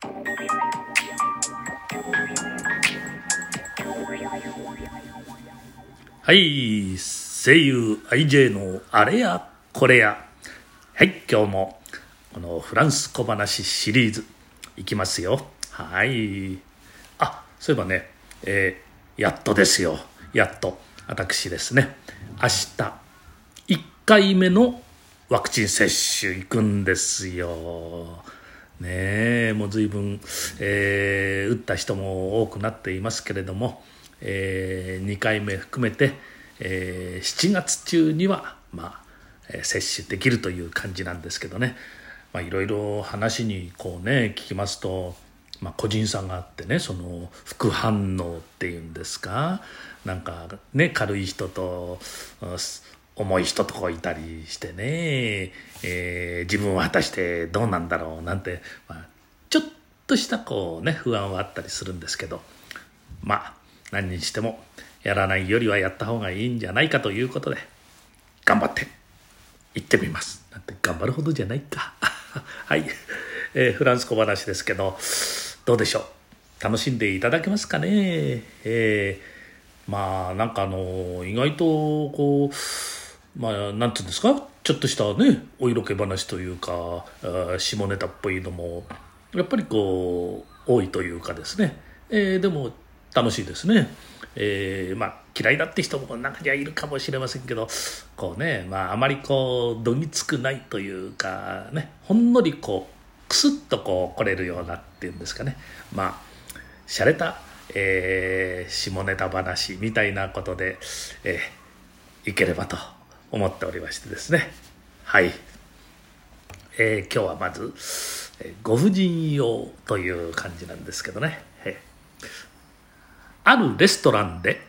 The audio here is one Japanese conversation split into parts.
はい声優 IJ のあれやこれや。はい今日もこのフランス小話シリーズいきますよ。はい。あそういえばねえー、やっとですよ。やっと私ですね。明日1回目のワクチン接種行くんですよ。ねえもう随分、えー、打った人も多くなっていますけれども、えー、2回目含めて、えー、7月中には、まあ、接種できるという感じなんですけどね。いろいろ話にこうね聞きますと、まあ、個人差があってねその副反応っていうんですかなんかね軽い人と重い人とこいたりしてね、えー、自分は果たしてどうなんだろうなんて、まあ、ちょっとしたこうね不安はあったりするんですけどまあ何にしてもやらないよりはやった方がいいんじゃないかということで頑張って行ってみます。なんて頑張るほどじゃないか。はい、えー、フランス小話ですけどどうでしょう？楽しんでいただけますかね？えー、まあなんかあの意外とこうまあなんていうんですか？ちょっとしたねお色気話というか下ネタっぽいのもやっぱりこう多いというかですね、えー、でも楽しいですね。えー、まあ嫌いだって人も中にはいるかもしれませんけどこうね、まあ、あまりこうどぎつくないというかねほんのりこうクスッとこう来れるようなっていうんですかね。まあ洒落た、えー、下ネタ話みたいなことで、えー、いければと思っておりましてですねはい、えー、今日はまずご婦人用という感じなんですけどね、えあるレストランで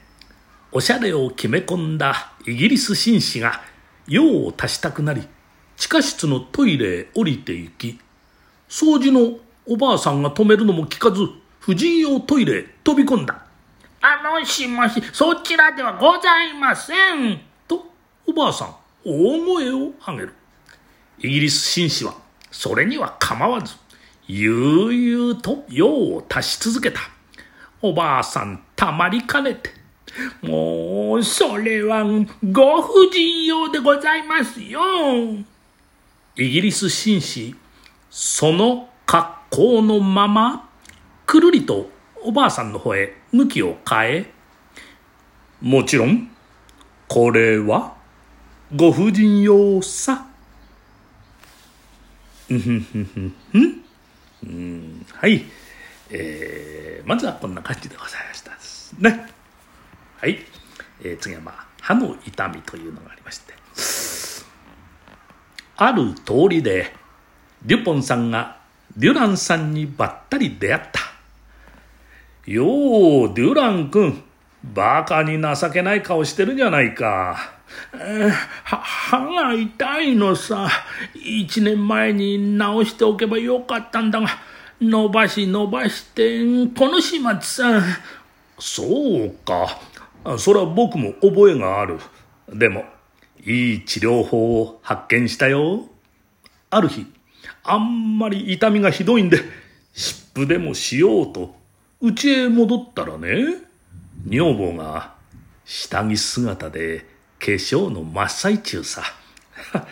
おしゃれを決め込んだイギリス紳士が用を足したくなり地下室のトイレへ降りて行き掃除のおばあさんが止めるのも聞かず婦人用トイレへ飛び込んだ。あのしもし、そちらではございません。おばあさん、大声を上げる。イギリス紳士は、それには構わず、悠々と用を足し続けた。おばあさんたまりかねて。もう、それはご婦人用でございますよ。イギリス紳士、その格好のまま、くるりとおばあさんの方へ向きを変え、もちろん、これは、ご婦人用さ。うんふんふんふんふん。はい。えー、まずはこんな感じでございましたですね。はい。えー、次はまあ、歯の痛みというのがありまして。ある通りで、デュポンさんがデュランさんにばったり出会った。よう、デュラン君、バカに情けない顔してるじゃないか。え、歯が痛いのさ。一年前に治しておけばよかったんだが、伸ばし伸ばして、この始末さ。そうか。それは僕も覚えがある。でも、いい治療法を発見したよ。ある日、あんまり痛みがひどいんで、湿布でもしようと、家へ戻ったらね、女房が下着姿で化粧の真っ最中さ。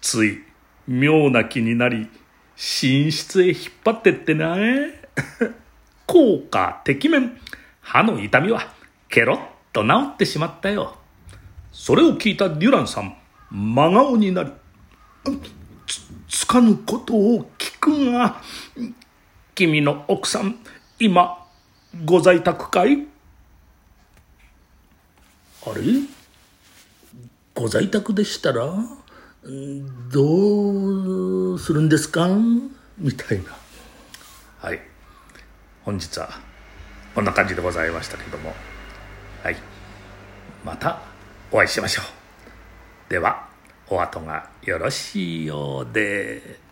つい妙な気になり、寝室へ引っ張ってってね。効果てきめん。歯の痛みはケロッと治ってしまったよ。それを聞いたデュランさん、真顔になり、つ、つかぬことを聞くが、君の奥さん、今、ご在宅かい？あれ？ご在宅でしたらどうするんですか？みたいな。はい。本日はこんな感じでございましたけども。はい。またお会いしましょう。では、お後がよろしいようで。